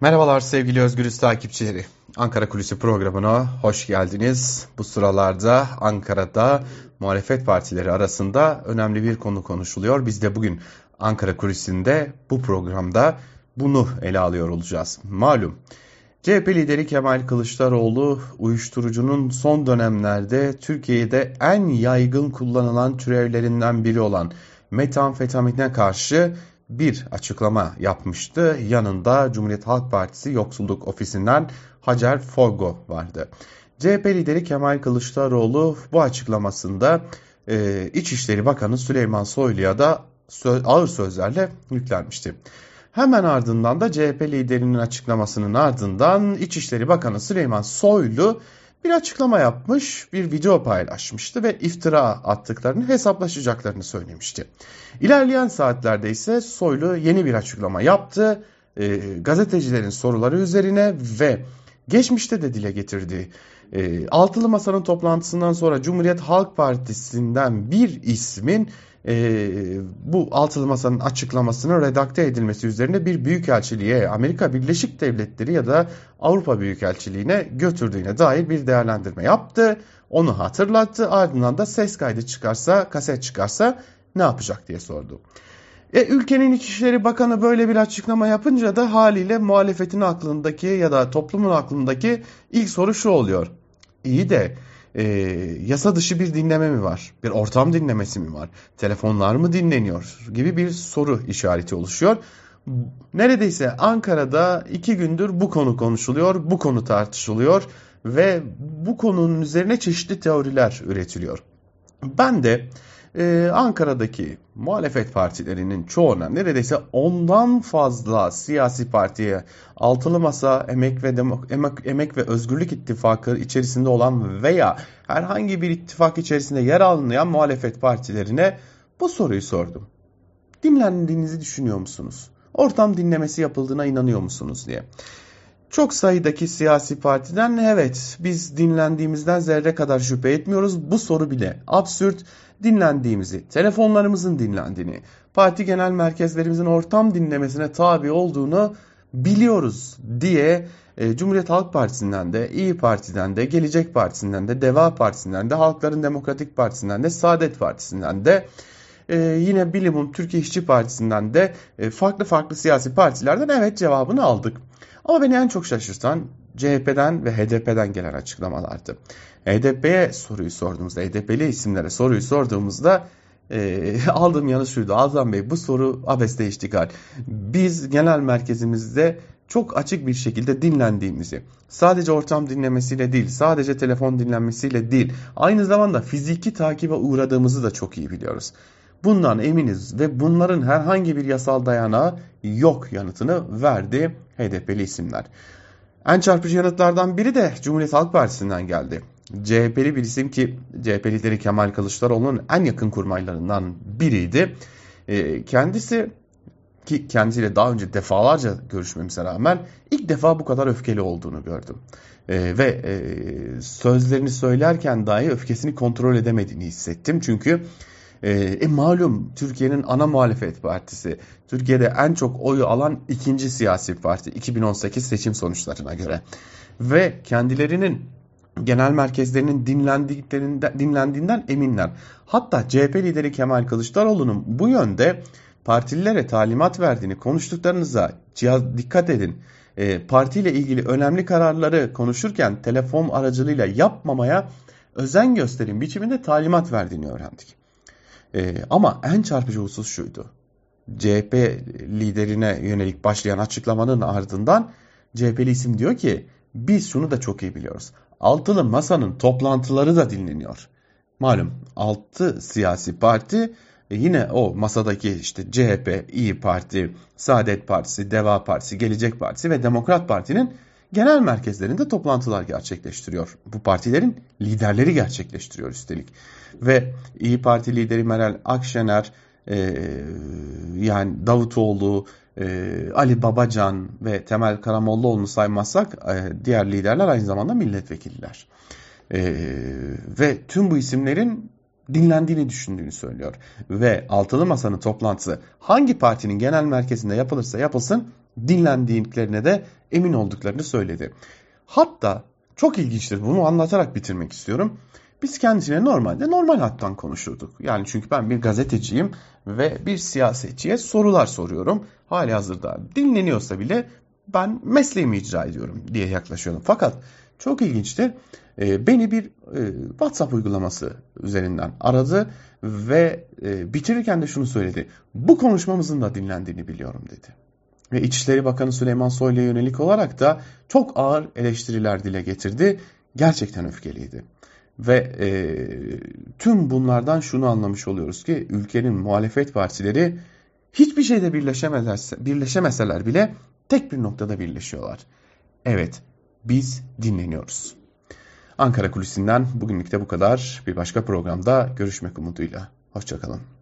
Merhabalar sevgili Özgürüz takipçileri. Ankara Kulisi programına hoş geldiniz. Bu sıralarda Ankara'da muhalefet partileri arasında önemli bir konu konuşuluyor. Biz de bugün Ankara Kulisi'nde bu programda bunu ele alıyor olacağız. Malum CHP lideri Kemal Kılıçdaroğlu uyuşturucunun son dönemlerde Türkiye'de en yaygın kullanılan türevlerinden biri olan metamfetamine karşı bir açıklama yapmıştı. Yanında Cumhuriyet Halk Partisi Yoksulluk Ofisi'nden Hacer Forgo vardı. CHP lideri Kemal Kılıçdaroğlu bu açıklamasında e, İçişleri Bakanı Süleyman Soylu'ya da söz, ağır sözlerle yüklenmişti. Hemen ardından da CHP liderinin açıklamasının ardından İçişleri Bakanı Süleyman Soylu bir açıklama yapmış, bir video paylaşmıştı ve iftira attıklarını hesaplaşacaklarını söylemişti. İlerleyen saatlerde ise Soylu yeni bir açıklama yaptı. E, gazetecilerin soruları üzerine ve geçmişte de dile getirdiği e, Altılı Masa'nın toplantısından sonra Cumhuriyet Halk Partisi'nden bir ismin e, bu altılı masanın açıklamasının redakte edilmesi üzerine bir büyükelçiliğe Amerika Birleşik Devletleri ya da Avrupa Büyükelçiliğine götürdüğüne dair bir değerlendirme yaptı. Onu hatırlattı ardından da ses kaydı çıkarsa kaset çıkarsa ne yapacak diye sordu. E, ülkenin İçişleri Bakanı böyle bir açıklama yapınca da haliyle muhalefetin aklındaki ya da toplumun aklındaki ilk soru şu oluyor. İyi de e, yasa dışı bir dinleme mi var? Bir ortam dinlemesi mi var? Telefonlar mı dinleniyor? Gibi bir soru işareti oluşuyor. Neredeyse Ankara'da iki gündür bu konu konuşuluyor, bu konu tartışılıyor ve bu konunun üzerine çeşitli teoriler üretiliyor. Ben de ee, Ankara'daki muhalefet partilerinin çoğuna neredeyse ondan fazla siyasi partiye altılı masa emek ve Demok emek, emek ve özgürlük ittifakı içerisinde olan veya herhangi bir ittifak içerisinde yer almayan muhalefet partilerine bu soruyu sordum. Dinlendiğinizi düşünüyor musunuz? Ortam dinlemesi yapıldığına inanıyor musunuz diye. Çok sayıdaki siyasi partiden evet biz dinlendiğimizden zerre kadar şüphe etmiyoruz. Bu soru bile absürt dinlendiğimizi, telefonlarımızın dinlendiğini, parti genel merkezlerimizin ortam dinlemesine tabi olduğunu biliyoruz diye e, Cumhuriyet Halk Partisi'nden de, İyi Parti'den de, Gelecek Partisi'nden de, Deva Partisi'nden de, Halkların Demokratik Partisi'nden de, Saadet Partisi'nden de, e, yine Bilimum Türkiye İşçi Partisi'nden de e, farklı farklı siyasi partilerden evet cevabını aldık. Ama beni en çok şaşırtan CHP'den ve HDP'den gelen açıklamalardı. HDP'ye soruyu sorduğumuzda, HDP'li isimlere soruyu sorduğumuzda e, aldığım yanı şuydu. Altan Bey bu soru abeste iştigal. Biz genel merkezimizde çok açık bir şekilde dinlendiğimizi, sadece ortam dinlemesiyle değil, sadece telefon dinlenmesiyle değil, aynı zamanda fiziki takibe uğradığımızı da çok iyi biliyoruz. Bundan eminiz ve bunların herhangi bir yasal dayanağı yok yanıtını verdi HDP'li isimler. En çarpıcı yanıtlardan biri de Cumhuriyet Halk Partisi'nden geldi. CHP'li bir isim ki CHP lideri Kemal Kılıçdaroğlu'nun en yakın kurmaylarından biriydi. E, kendisi ki kendisiyle daha önce defalarca görüşmemize rağmen ilk defa bu kadar öfkeli olduğunu gördüm. E, ve e, sözlerini söylerken dahi öfkesini kontrol edemediğini hissettim. Çünkü e, e, malum Türkiye'nin ana muhalefet partisi, Türkiye'de en çok oyu alan ikinci siyasi parti 2018 seçim sonuçlarına göre. Ve kendilerinin genel merkezlerinin dinlendiklerinden, dinlendiğinden eminler. Hatta CHP lideri Kemal Kılıçdaroğlu'nun bu yönde partililere talimat verdiğini konuştuklarınıza dikkat edin. E, partiyle ilgili önemli kararları konuşurken telefon aracılığıyla yapmamaya özen gösterin biçiminde talimat verdiğini öğrendik. E, ama en çarpıcı husus şuydu. CHP liderine yönelik başlayan açıklamanın ardından CHP'li isim diyor ki biz şunu da çok iyi biliyoruz. Altılı Masa'nın toplantıları da dinleniyor. Malum altı siyasi parti e, yine o masadaki işte CHP, İyi Parti, Saadet Partisi, Deva Partisi, Gelecek Partisi ve Demokrat Parti'nin genel merkezlerinde toplantılar gerçekleştiriyor. Bu partilerin liderleri gerçekleştiriyor üstelik. Ve İyi Parti lideri Meral Akşener, e, yani Davutoğlu, e, Ali Babacan ve Temel Karamollaoğlu'nu saymazsak e, diğer liderler aynı zamanda milletvekilliler. E, ve tüm bu isimlerin dinlendiğini düşündüğünü söylüyor. Ve altılı masanın toplantısı hangi partinin genel merkezinde yapılırsa yapılsın dinlendiklerine de emin olduklarını söyledi. Hatta çok ilginçtir bunu anlatarak bitirmek istiyorum. Biz kendisine normalde normal hattan konuşurduk. Yani çünkü ben bir gazeteciyim ve bir siyasetçiye sorular soruyorum. Hali hazırda dinleniyorsa bile ben mesleğimi icra ediyorum diye yaklaşıyorum. Fakat çok ilginçtir. E, beni bir e, WhatsApp uygulaması üzerinden aradı ve e, bitirirken de şunu söyledi. Bu konuşmamızın da dinlendiğini biliyorum dedi. Ve İçişleri Bakanı Süleyman Soylu'ya yönelik olarak da çok ağır eleştiriler dile getirdi. Gerçekten öfkeliydi. Ve e, tüm bunlardan şunu anlamış oluyoruz ki ülkenin muhalefet partileri hiçbir şeyde birleşemeseler, bile tek bir noktada birleşiyorlar. Evet, biz dinleniyoruz. Ankara Kulisi'nden bugünlük de bu kadar. Bir başka programda görüşmek umuduyla. Hoşçakalın.